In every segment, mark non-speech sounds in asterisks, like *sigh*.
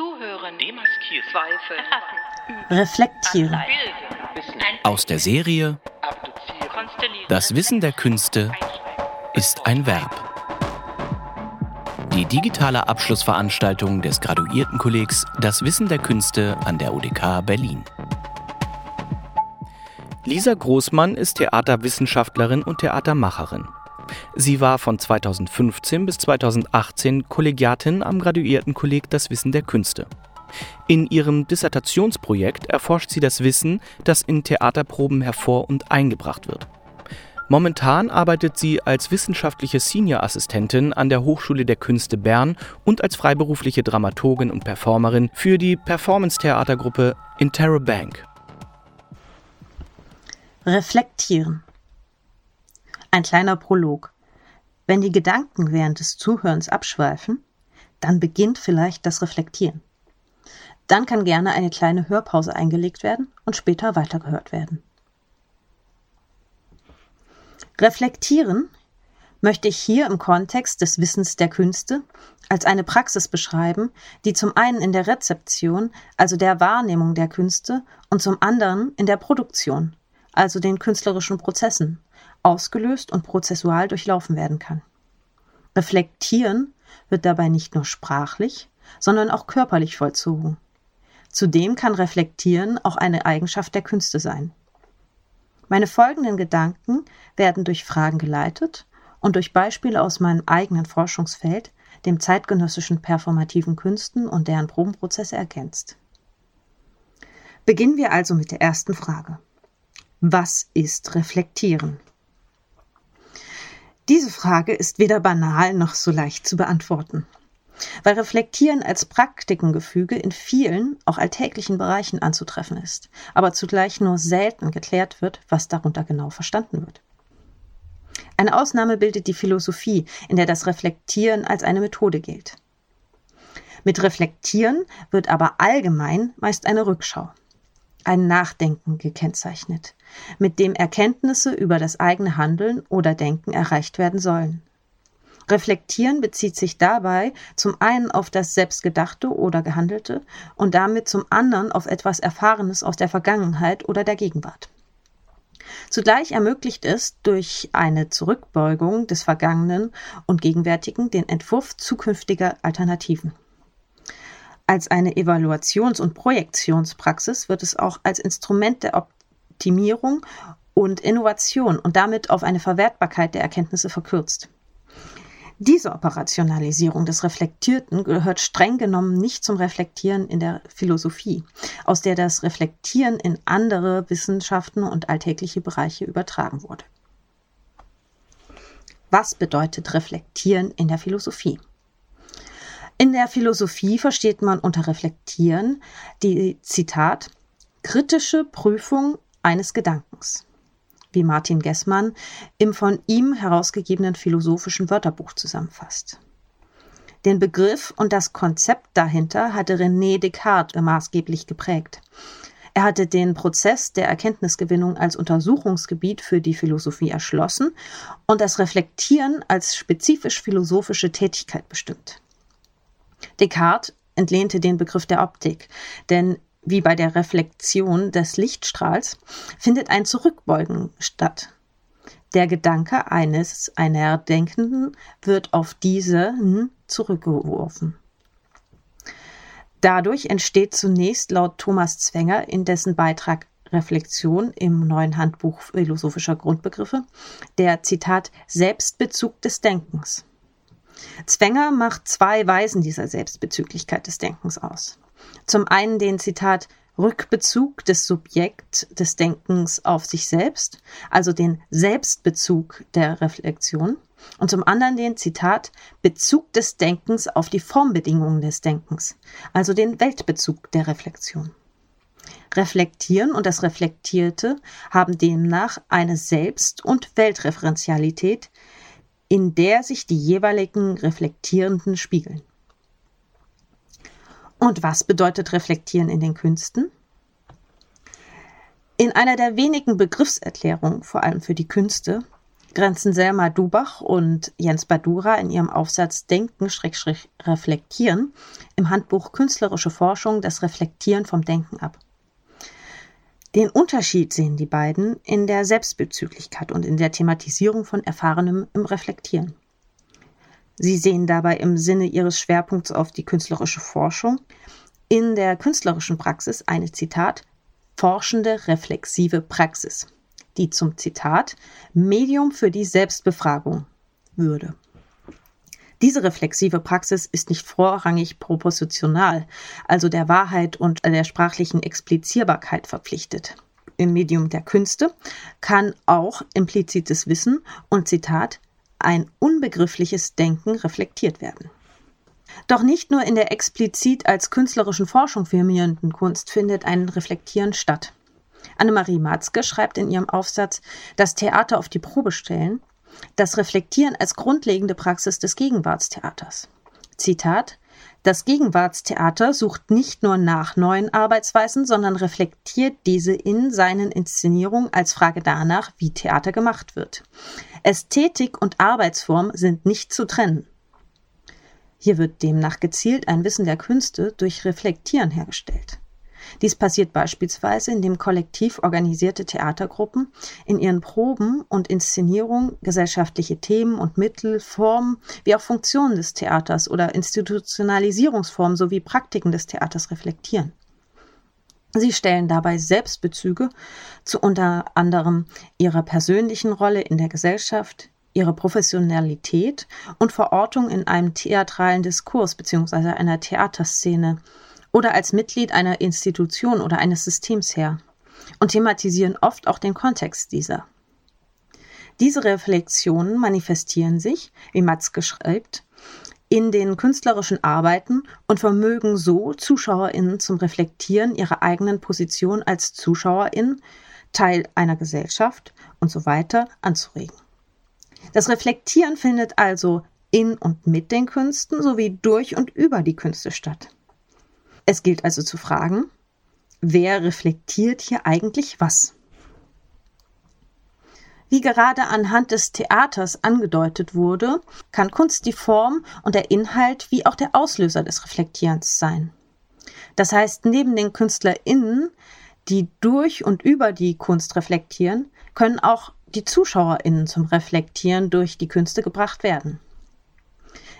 Zuhören, Demaskieren. Zweifeln, Erfassen, *laughs* Reflektieren. Aus der Serie konstellieren, Das Wissen der Künste ist ein Verb. Die digitale Abschlussveranstaltung des Graduiertenkollegs Das Wissen der Künste an der UDK Berlin. Lisa Großmann ist Theaterwissenschaftlerin und Theatermacherin. Sie war von 2015 bis 2018 Kollegiatin am Graduiertenkolleg Das Wissen der Künste. In ihrem Dissertationsprojekt erforscht sie das Wissen, das in Theaterproben hervor und eingebracht wird. Momentan arbeitet sie als wissenschaftliche Senior-Assistentin an der Hochschule der Künste Bern und als freiberufliche Dramaturgin und Performerin für die Performance-Theatergruppe Interrobank. Reflektieren. Ein kleiner Prolog. Wenn die Gedanken während des Zuhörens abschweifen, dann beginnt vielleicht das Reflektieren. Dann kann gerne eine kleine Hörpause eingelegt werden und später weitergehört werden. Reflektieren möchte ich hier im Kontext des Wissens der Künste als eine Praxis beschreiben, die zum einen in der Rezeption, also der Wahrnehmung der Künste, und zum anderen in der Produktion, also den künstlerischen Prozessen, ausgelöst und prozessual durchlaufen werden kann. Reflektieren wird dabei nicht nur sprachlich, sondern auch körperlich vollzogen. Zudem kann Reflektieren auch eine Eigenschaft der Künste sein. Meine folgenden Gedanken werden durch Fragen geleitet und durch Beispiele aus meinem eigenen Forschungsfeld, dem zeitgenössischen performativen Künsten und deren Probenprozesse ergänzt. Beginnen wir also mit der ersten Frage. Was ist Reflektieren? Diese Frage ist weder banal noch so leicht zu beantworten. Weil Reflektieren als Praktikengefüge in vielen, auch alltäglichen Bereichen anzutreffen ist, aber zugleich nur selten geklärt wird, was darunter genau verstanden wird. Eine Ausnahme bildet die Philosophie, in der das Reflektieren als eine Methode gilt. Mit Reflektieren wird aber allgemein meist eine Rückschau, ein Nachdenken gekennzeichnet, mit dem Erkenntnisse über das eigene Handeln oder Denken erreicht werden sollen. Reflektieren bezieht sich dabei zum einen auf das Selbstgedachte oder Gehandelte und damit zum anderen auf etwas Erfahrenes aus der Vergangenheit oder der Gegenwart. Zugleich ermöglicht es durch eine Zurückbeugung des Vergangenen und Gegenwärtigen den Entwurf zukünftiger Alternativen. Als eine Evaluations- und Projektionspraxis wird es auch als Instrument der Optimierung und Innovation und damit auf eine Verwertbarkeit der Erkenntnisse verkürzt. Diese Operationalisierung des Reflektierten gehört streng genommen nicht zum Reflektieren in der Philosophie, aus der das Reflektieren in andere Wissenschaften und alltägliche Bereiche übertragen wurde. Was bedeutet Reflektieren in der Philosophie? In der Philosophie versteht man unter Reflektieren die Zitat kritische Prüfung eines Gedankens wie Martin Gessmann im von ihm herausgegebenen philosophischen Wörterbuch zusammenfasst. Den Begriff und das Konzept dahinter hatte René Descartes maßgeblich geprägt. Er hatte den Prozess der Erkenntnisgewinnung als Untersuchungsgebiet für die Philosophie erschlossen und das Reflektieren als spezifisch philosophische Tätigkeit bestimmt. Descartes entlehnte den Begriff der Optik, denn wie bei der Reflexion des Lichtstrahls, findet ein Zurückbeugen statt. Der Gedanke eines einer Denkenden wird auf diesen zurückgeworfen. Dadurch entsteht zunächst laut Thomas Zwenger in dessen Beitrag Reflexion im neuen Handbuch philosophischer Grundbegriffe der Zitat Selbstbezug des Denkens. Zwenger macht zwei Weisen dieser Selbstbezüglichkeit des Denkens aus. Zum einen den Zitat Rückbezug des Subjekt des Denkens auf sich selbst, also den Selbstbezug der Reflexion, und zum anderen den Zitat Bezug des Denkens auf die Formbedingungen des Denkens, also den Weltbezug der Reflexion. Reflektieren und das Reflektierte haben demnach eine Selbst- und Weltreferenzialität, in der sich die jeweiligen Reflektierenden spiegeln. Und was bedeutet Reflektieren in den Künsten? In einer der wenigen Begriffserklärungen, vor allem für die Künste, grenzen Selma Dubach und Jens Badura in ihrem Aufsatz Denken-Reflektieren im Handbuch Künstlerische Forschung das Reflektieren vom Denken ab. Den Unterschied sehen die beiden in der Selbstbezüglichkeit und in der Thematisierung von Erfahrenem im Reflektieren. Sie sehen dabei im Sinne ihres Schwerpunkts auf die künstlerische Forschung in der künstlerischen Praxis eine Zitat forschende reflexive Praxis, die zum Zitat Medium für die Selbstbefragung würde. Diese reflexive Praxis ist nicht vorrangig propositional, also der Wahrheit und der sprachlichen Explizierbarkeit verpflichtet. Im Medium der Künste kann auch implizites Wissen und Zitat ein unbegriffliches Denken reflektiert werden. Doch nicht nur in der explizit als künstlerischen Forschung firmierenden Kunst findet ein Reflektieren statt. Annemarie Matzke schreibt in ihrem Aufsatz Das Theater auf die Probe stellen das Reflektieren als grundlegende Praxis des Gegenwartstheaters. Zitat Das Gegenwartstheater sucht nicht nur nach neuen Arbeitsweisen, sondern reflektiert diese in seinen Inszenierungen als Frage danach, wie Theater gemacht wird. Ästhetik und Arbeitsform sind nicht zu trennen. Hier wird demnach gezielt ein Wissen der Künste durch Reflektieren hergestellt. Dies passiert beispielsweise, indem kollektiv organisierte Theatergruppen in ihren Proben und Inszenierungen gesellschaftliche Themen und Mittel, Formen wie auch Funktionen des Theaters oder Institutionalisierungsformen sowie Praktiken des Theaters reflektieren. Sie stellen dabei Selbstbezüge zu unter anderem ihrer persönlichen Rolle in der Gesellschaft, ihre Professionalität und Verortung in einem theatralen Diskurs bzw. einer Theaterszene oder als Mitglied einer Institution oder eines Systems her und thematisieren oft auch den Kontext dieser. Diese Reflexionen manifestieren sich, wie Matzke schreibt, in den künstlerischen Arbeiten und vermögen so ZuschauerInnen zum Reflektieren ihrer eigenen Position als ZuschauerInnen, Teil einer Gesellschaft und so weiter anzuregen. Das Reflektieren findet also in und mit den Künsten sowie durch und über die Künste statt. Es gilt also zu fragen, wer reflektiert hier eigentlich was? Wie gerade anhand des Theaters angedeutet wurde, kann Kunst die Form und der Inhalt wie auch der Auslöser des Reflektierens sein. Das heißt, neben den KünstlerInnen, die durch und über die Kunst reflektieren, können auch die ZuschauerInnen zum Reflektieren durch die Künste gebracht werden.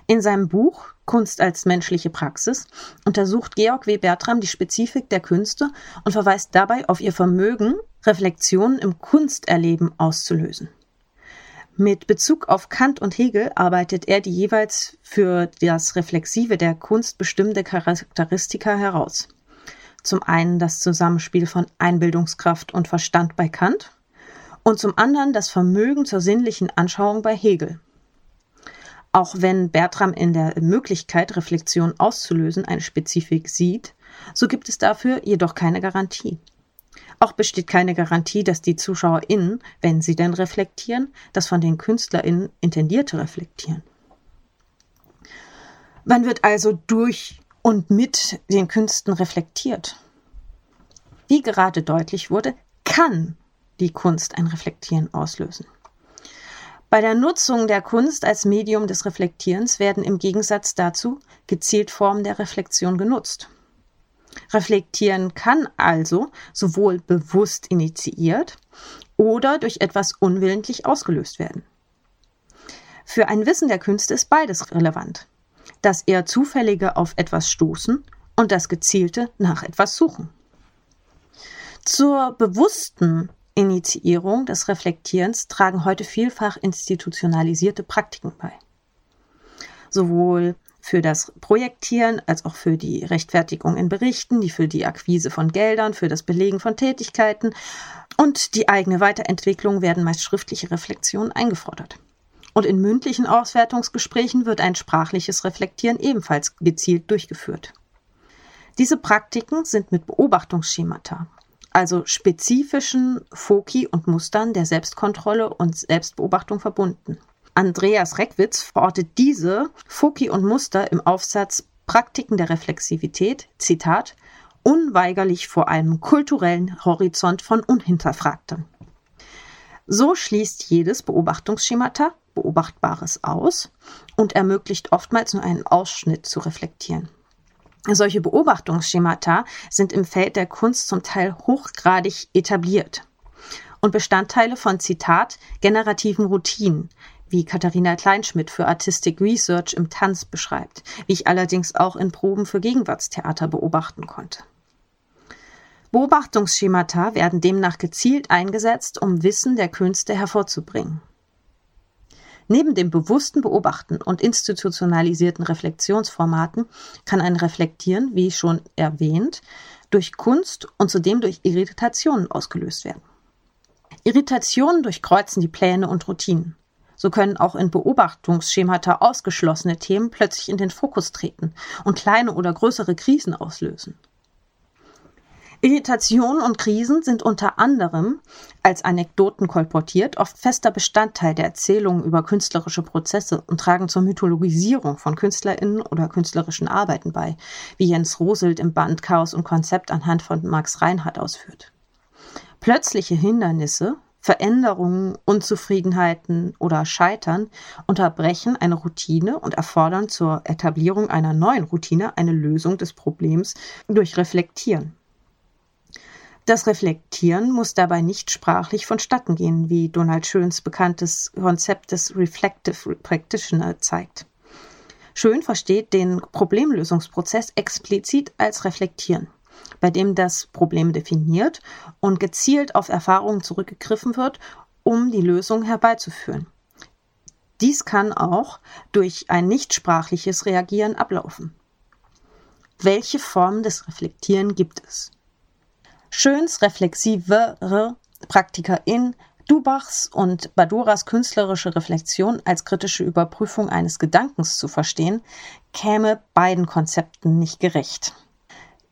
In seinem Buch Kunst als menschliche Praxis untersucht Georg W. Bertram die Spezifik der Künste und verweist dabei auf ihr Vermögen, Reflexionen im Kunsterleben auszulösen. Mit Bezug auf Kant und Hegel arbeitet er die jeweils für das Reflexive der Kunst bestimmte Charakteristika heraus. Zum einen das Zusammenspiel von Einbildungskraft und Verstand bei Kant und zum anderen das Vermögen zur sinnlichen Anschauung bei Hegel. Auch wenn Bertram in der Möglichkeit, Reflexion auszulösen, eine Spezifik sieht, so gibt es dafür jedoch keine Garantie. Auch besteht keine Garantie, dass die ZuschauerInnen, wenn sie denn reflektieren, das von den KünstlerInnen intendierte reflektieren. Wann wird also durch und mit den Künsten reflektiert? Wie gerade deutlich wurde, kann die Kunst ein Reflektieren auslösen. Bei der Nutzung der Kunst als Medium des Reflektierens werden im Gegensatz dazu gezielt Formen der Reflexion genutzt. Reflektieren kann also sowohl bewusst initiiert oder durch etwas unwillentlich ausgelöst werden. Für ein Wissen der Künste ist beides relevant. Das eher zufällige auf etwas stoßen und das gezielte nach etwas suchen. Zur bewussten Initiierung des Reflektierens tragen heute vielfach institutionalisierte Praktiken bei. Sowohl für das Projektieren als auch für die Rechtfertigung in Berichten, die für die Akquise von Geldern, für das Belegen von Tätigkeiten und die eigene Weiterentwicklung werden meist schriftliche Reflexionen eingefordert. Und in mündlichen Auswertungsgesprächen wird ein sprachliches Reflektieren ebenfalls gezielt durchgeführt. Diese Praktiken sind mit Beobachtungsschemata also spezifischen Foki und Mustern der Selbstkontrolle und Selbstbeobachtung verbunden. Andreas Reckwitz verortet diese Foki und Muster im Aufsatz Praktiken der Reflexivität, Zitat, unweigerlich vor einem kulturellen Horizont von Unhinterfragten. So schließt jedes Beobachtungsschemata Beobachtbares aus und ermöglicht oftmals nur einen Ausschnitt zu reflektieren. Solche Beobachtungsschemata sind im Feld der Kunst zum Teil hochgradig etabliert und Bestandteile von Zitat generativen Routinen, wie Katharina Kleinschmidt für Artistic Research im Tanz beschreibt, wie ich allerdings auch in Proben für Gegenwartstheater beobachten konnte. Beobachtungsschemata werden demnach gezielt eingesetzt, um Wissen der Künste hervorzubringen. Neben dem bewussten Beobachten und institutionalisierten Reflexionsformaten kann ein Reflektieren, wie schon erwähnt, durch Kunst und zudem durch Irritationen ausgelöst werden. Irritationen durchkreuzen die Pläne und Routinen. So können auch in Beobachtungsschemata ausgeschlossene Themen plötzlich in den Fokus treten und kleine oder größere Krisen auslösen. Irritationen und Krisen sind unter anderem als Anekdoten kolportiert oft fester Bestandteil der Erzählungen über künstlerische Prozesse und tragen zur Mythologisierung von KünstlerInnen oder künstlerischen Arbeiten bei, wie Jens Roselt im Band Chaos und Konzept anhand von Max Reinhardt ausführt. Plötzliche Hindernisse, Veränderungen, Unzufriedenheiten oder Scheitern unterbrechen eine Routine und erfordern zur Etablierung einer neuen Routine eine Lösung des Problems durch Reflektieren. Das Reflektieren muss dabei nicht sprachlich vonstatten gehen, wie Donald Schöns bekanntes Konzept des Reflective Practitioner zeigt. Schön versteht den Problemlösungsprozess explizit als Reflektieren, bei dem das Problem definiert und gezielt auf Erfahrungen zurückgegriffen wird, um die Lösung herbeizuführen. Dies kann auch durch ein nichtsprachliches Reagieren ablaufen. Welche Formen des Reflektieren gibt es? Schöns reflexivere Praktika in Dubachs und Baduras künstlerische Reflexion als kritische Überprüfung eines Gedankens zu verstehen, käme beiden Konzepten nicht gerecht.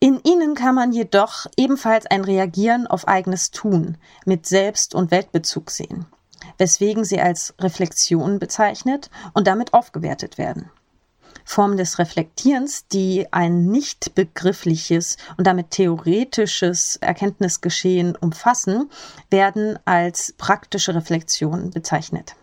In ihnen kann man jedoch ebenfalls ein Reagieren auf eigenes Tun mit Selbst- und Weltbezug sehen, weswegen sie als Reflexion bezeichnet und damit aufgewertet werden. Formen des Reflektierens, die ein nicht begriffliches und damit theoretisches Erkenntnisgeschehen umfassen, werden als praktische Reflexion bezeichnet.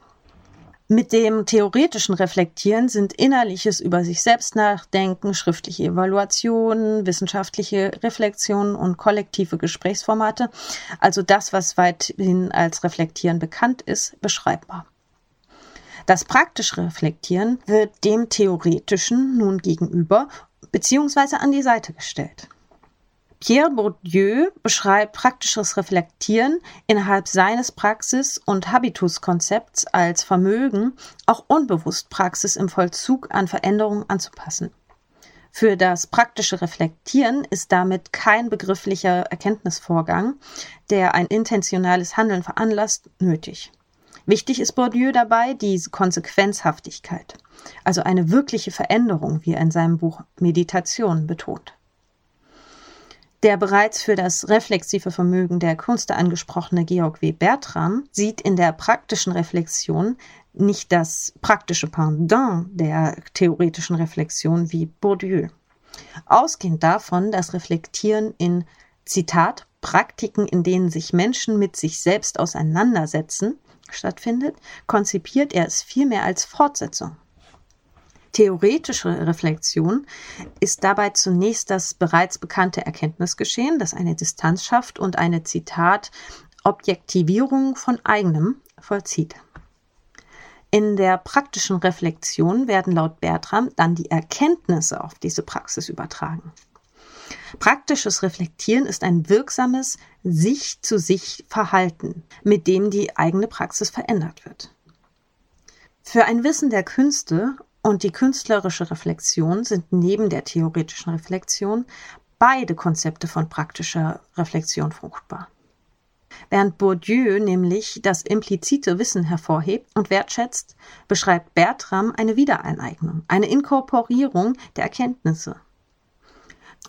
Mit dem theoretischen Reflektieren sind innerliches über sich selbst nachdenken, schriftliche Evaluationen, wissenschaftliche Reflexionen und kollektive Gesprächsformate, also das, was weithin als Reflektieren bekannt ist, beschreibbar. Das praktische Reflektieren wird dem theoretischen nun gegenüber bzw. an die Seite gestellt. Pierre Bourdieu beschreibt praktisches Reflektieren innerhalb seines Praxis- und Habituskonzepts als Vermögen, auch unbewusst Praxis im Vollzug an Veränderungen anzupassen. Für das praktische Reflektieren ist damit kein begrifflicher Erkenntnisvorgang, der ein intentionales Handeln veranlasst, nötig. Wichtig ist Bourdieu dabei die Konsequenzhaftigkeit, also eine wirkliche Veränderung, wie er in seinem Buch Meditation betont. Der bereits für das reflexive Vermögen der Kunst angesprochene Georg W. Bertram sieht in der praktischen Reflexion nicht das praktische Pendant der theoretischen Reflexion wie Bourdieu. Ausgehend davon, dass Reflektieren in Zitat Praktiken, in denen sich Menschen mit sich selbst auseinandersetzen, stattfindet, konzipiert er es vielmehr als Fortsetzung. Theoretische Reflexion ist dabei zunächst das bereits bekannte Erkenntnisgeschehen, das eine Distanz schafft und eine Zitat Objektivierung von eigenem vollzieht. In der praktischen Reflexion werden laut Bertram dann die Erkenntnisse auf diese Praxis übertragen. Praktisches Reflektieren ist ein wirksames sich zu sich Verhalten, mit dem die eigene Praxis verändert wird. Für ein Wissen der Künste und die künstlerische Reflexion sind neben der theoretischen Reflexion beide Konzepte von praktischer Reflexion fruchtbar. Während Bourdieu nämlich das implizite Wissen hervorhebt und wertschätzt, beschreibt Bertram eine Wiedereineignung, eine Inkorporierung der Erkenntnisse.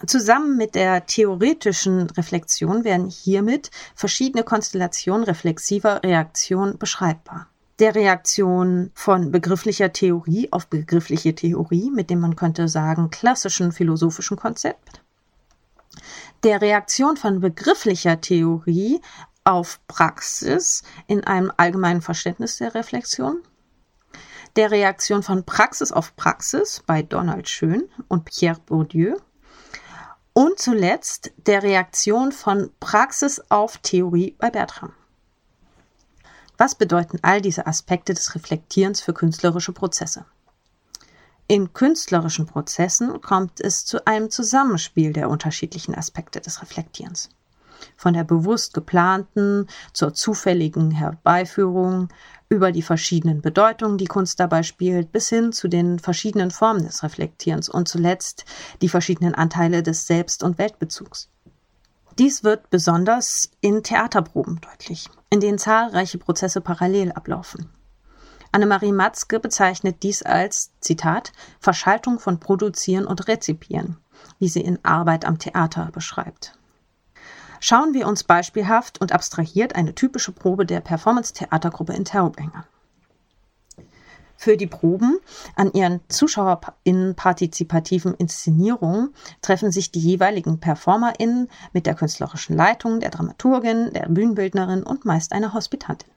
Zusammen mit der theoretischen Reflexion werden hiermit verschiedene Konstellationen reflexiver Reaktion beschreibbar. Der Reaktion von begrifflicher Theorie auf begriffliche Theorie, mit dem man könnte sagen klassischen philosophischen Konzept. Der Reaktion von begrifflicher Theorie auf Praxis in einem allgemeinen Verständnis der Reflexion, der Reaktion von Praxis auf Praxis bei Donald Schön und Pierre Bourdieu und zuletzt der Reaktion von Praxis auf Theorie bei Bertram. Was bedeuten all diese Aspekte des Reflektierens für künstlerische Prozesse? In künstlerischen Prozessen kommt es zu einem Zusammenspiel der unterschiedlichen Aspekte des Reflektierens. Von der bewusst geplanten zur zufälligen Herbeiführung über die verschiedenen Bedeutungen, die Kunst dabei spielt, bis hin zu den verschiedenen Formen des Reflektierens und zuletzt die verschiedenen Anteile des Selbst- und Weltbezugs. Dies wird besonders in Theaterproben deutlich, in denen zahlreiche Prozesse parallel ablaufen. Annemarie Matzke bezeichnet dies als, Zitat, Verschaltung von Produzieren und Rezipieren, wie sie in Arbeit am Theater beschreibt. Schauen wir uns beispielhaft und abstrahiert eine typische Probe der Performance-Theatergruppe in Terrobeng an. Für die Proben an ihren ZuschauerInnen partizipativen Inszenierungen treffen sich die jeweiligen PerformerInnen mit der künstlerischen Leitung, der Dramaturgin, der Bühnenbildnerin und meist einer Hospitantin.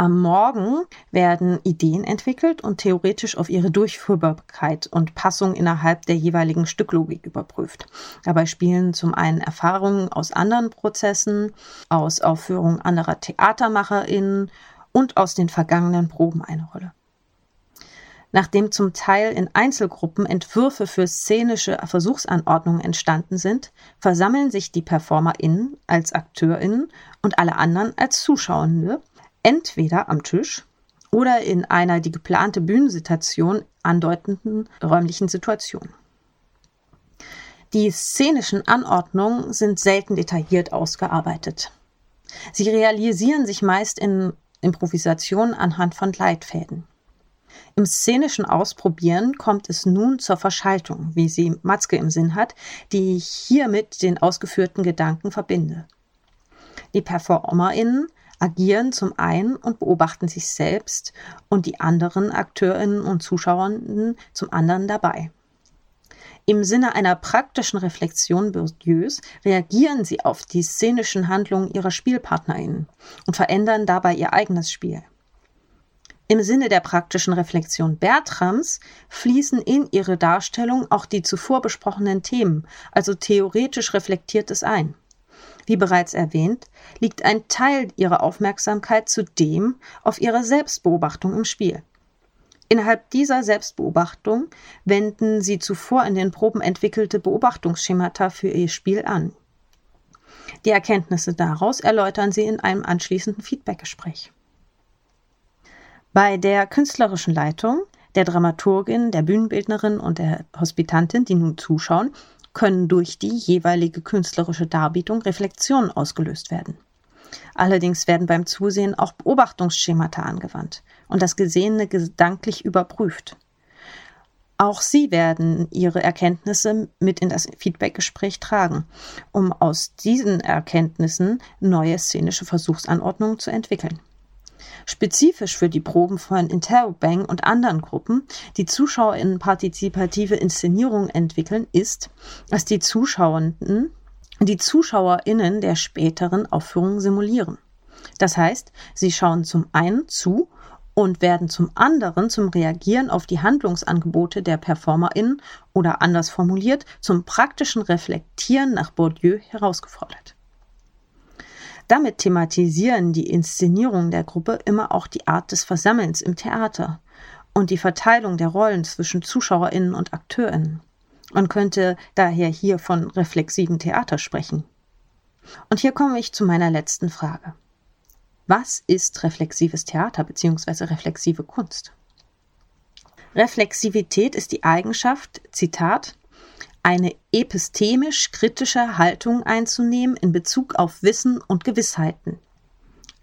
Am Morgen werden Ideen entwickelt und theoretisch auf ihre Durchführbarkeit und Passung innerhalb der jeweiligen Stücklogik überprüft. Dabei spielen zum einen Erfahrungen aus anderen Prozessen, aus Aufführungen anderer TheatermacherInnen und aus den vergangenen Proben eine Rolle. Nachdem zum Teil in Einzelgruppen Entwürfe für szenische Versuchsanordnungen entstanden sind, versammeln sich die PerformerInnen als AkteurInnen und alle anderen als Zuschauende entweder am Tisch oder in einer die geplante Bühnensituation andeutenden räumlichen Situation. Die szenischen Anordnungen sind selten detailliert ausgearbeitet. Sie realisieren sich meist in Improvisation anhand von Leitfäden. Im szenischen Ausprobieren kommt es nun zur Verschaltung, wie sie Matzke im Sinn hat, die ich hier mit den ausgeführten Gedanken verbinde. Die PerformerInnen agieren zum einen und beobachten sich selbst und die anderen Akteurinnen und Zuschauerinnen zum anderen dabei. Im Sinne einer praktischen Reflexion Bourdieus reagieren sie auf die szenischen Handlungen ihrer SpielpartnerInnen und verändern dabei ihr eigenes Spiel. Im Sinne der praktischen Reflexion Bertrams fließen in ihre Darstellung auch die zuvor besprochenen Themen, also theoretisch reflektiert es ein. Wie bereits erwähnt, liegt ein Teil ihrer Aufmerksamkeit zudem auf ihrer Selbstbeobachtung im Spiel. Innerhalb dieser Selbstbeobachtung wenden sie zuvor in den Proben entwickelte Beobachtungsschemata für ihr Spiel an. Die Erkenntnisse daraus erläutern sie in einem anschließenden Feedbackgespräch. Bei der künstlerischen Leitung, der Dramaturgin, der Bühnenbildnerin und der Hospitantin, die nun zuschauen, können durch die jeweilige künstlerische Darbietung Reflexionen ausgelöst werden. Allerdings werden beim Zusehen auch Beobachtungsschemata angewandt und das Gesehene gedanklich überprüft. Auch sie werden ihre Erkenntnisse mit in das Feedbackgespräch tragen, um aus diesen Erkenntnissen neue szenische Versuchsanordnungen zu entwickeln. Spezifisch für die Proben von Interrobang und anderen Gruppen, die ZuschauerInnen partizipative Inszenierungen entwickeln, ist, dass die Zuschauenden die ZuschauerInnen der späteren Aufführungen simulieren. Das heißt, sie schauen zum einen zu und werden zum anderen zum Reagieren auf die Handlungsangebote der PerformerInnen oder anders formuliert zum praktischen Reflektieren nach Bourdieu herausgefordert. Damit thematisieren die Inszenierungen der Gruppe immer auch die Art des Versammelns im Theater und die Verteilung der Rollen zwischen ZuschauerInnen und AkteurInnen. Man könnte daher hier von reflexivem Theater sprechen. Und hier komme ich zu meiner letzten Frage. Was ist reflexives Theater bzw. reflexive Kunst? Reflexivität ist die Eigenschaft, Zitat, eine epistemisch-kritische Haltung einzunehmen in Bezug auf Wissen und Gewissheiten,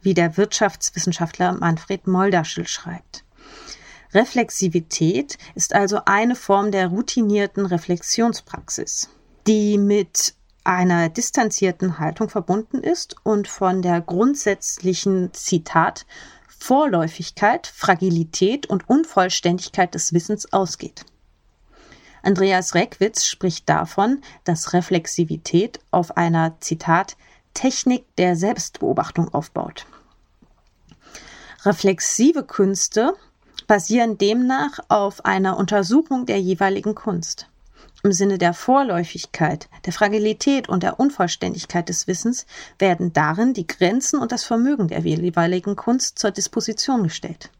wie der Wirtschaftswissenschaftler Manfred Moldaschel schreibt. Reflexivität ist also eine Form der routinierten Reflexionspraxis, die mit einer distanzierten Haltung verbunden ist und von der grundsätzlichen Zitat Vorläufigkeit, Fragilität und Unvollständigkeit des Wissens ausgeht. Andreas Reckwitz spricht davon, dass Reflexivität auf einer, Zitat, Technik der Selbstbeobachtung aufbaut. Reflexive Künste basieren demnach auf einer Untersuchung der jeweiligen Kunst. Im Sinne der Vorläufigkeit, der Fragilität und der Unvollständigkeit des Wissens werden darin die Grenzen und das Vermögen der jeweiligen Kunst zur Disposition gestellt.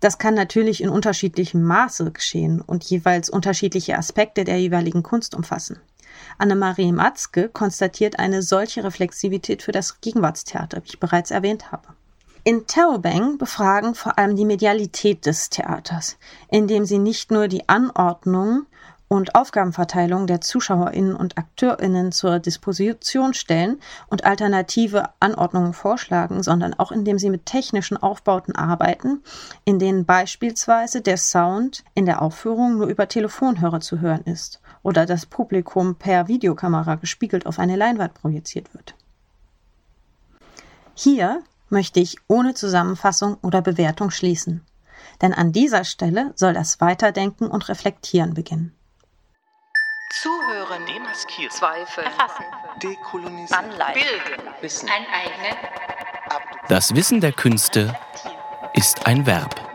Das kann natürlich in unterschiedlichem Maße geschehen und jeweils unterschiedliche Aspekte der jeweiligen Kunst umfassen. Annemarie Matzke konstatiert eine solche Reflexivität für das Gegenwartstheater, wie ich bereits erwähnt habe. In Terrobang befragen vor allem die Medialität des Theaters, indem sie nicht nur die Anordnung und Aufgabenverteilung der Zuschauerinnen und Akteurinnen zur Disposition stellen und alternative Anordnungen vorschlagen, sondern auch indem sie mit technischen Aufbauten arbeiten, in denen beispielsweise der Sound in der Aufführung nur über Telefonhörer zu hören ist oder das Publikum per Videokamera gespiegelt auf eine Leinwand projiziert wird. Hier möchte ich ohne Zusammenfassung oder Bewertung schließen, denn an dieser Stelle soll das Weiterdenken und Reflektieren beginnen. Zuhören, Demaskieren. Zweifel, erfassen, Dekolonisieren. anleiten, Bilden. Wissen, aneignen, Das Wissen der Künste ist ein Verb.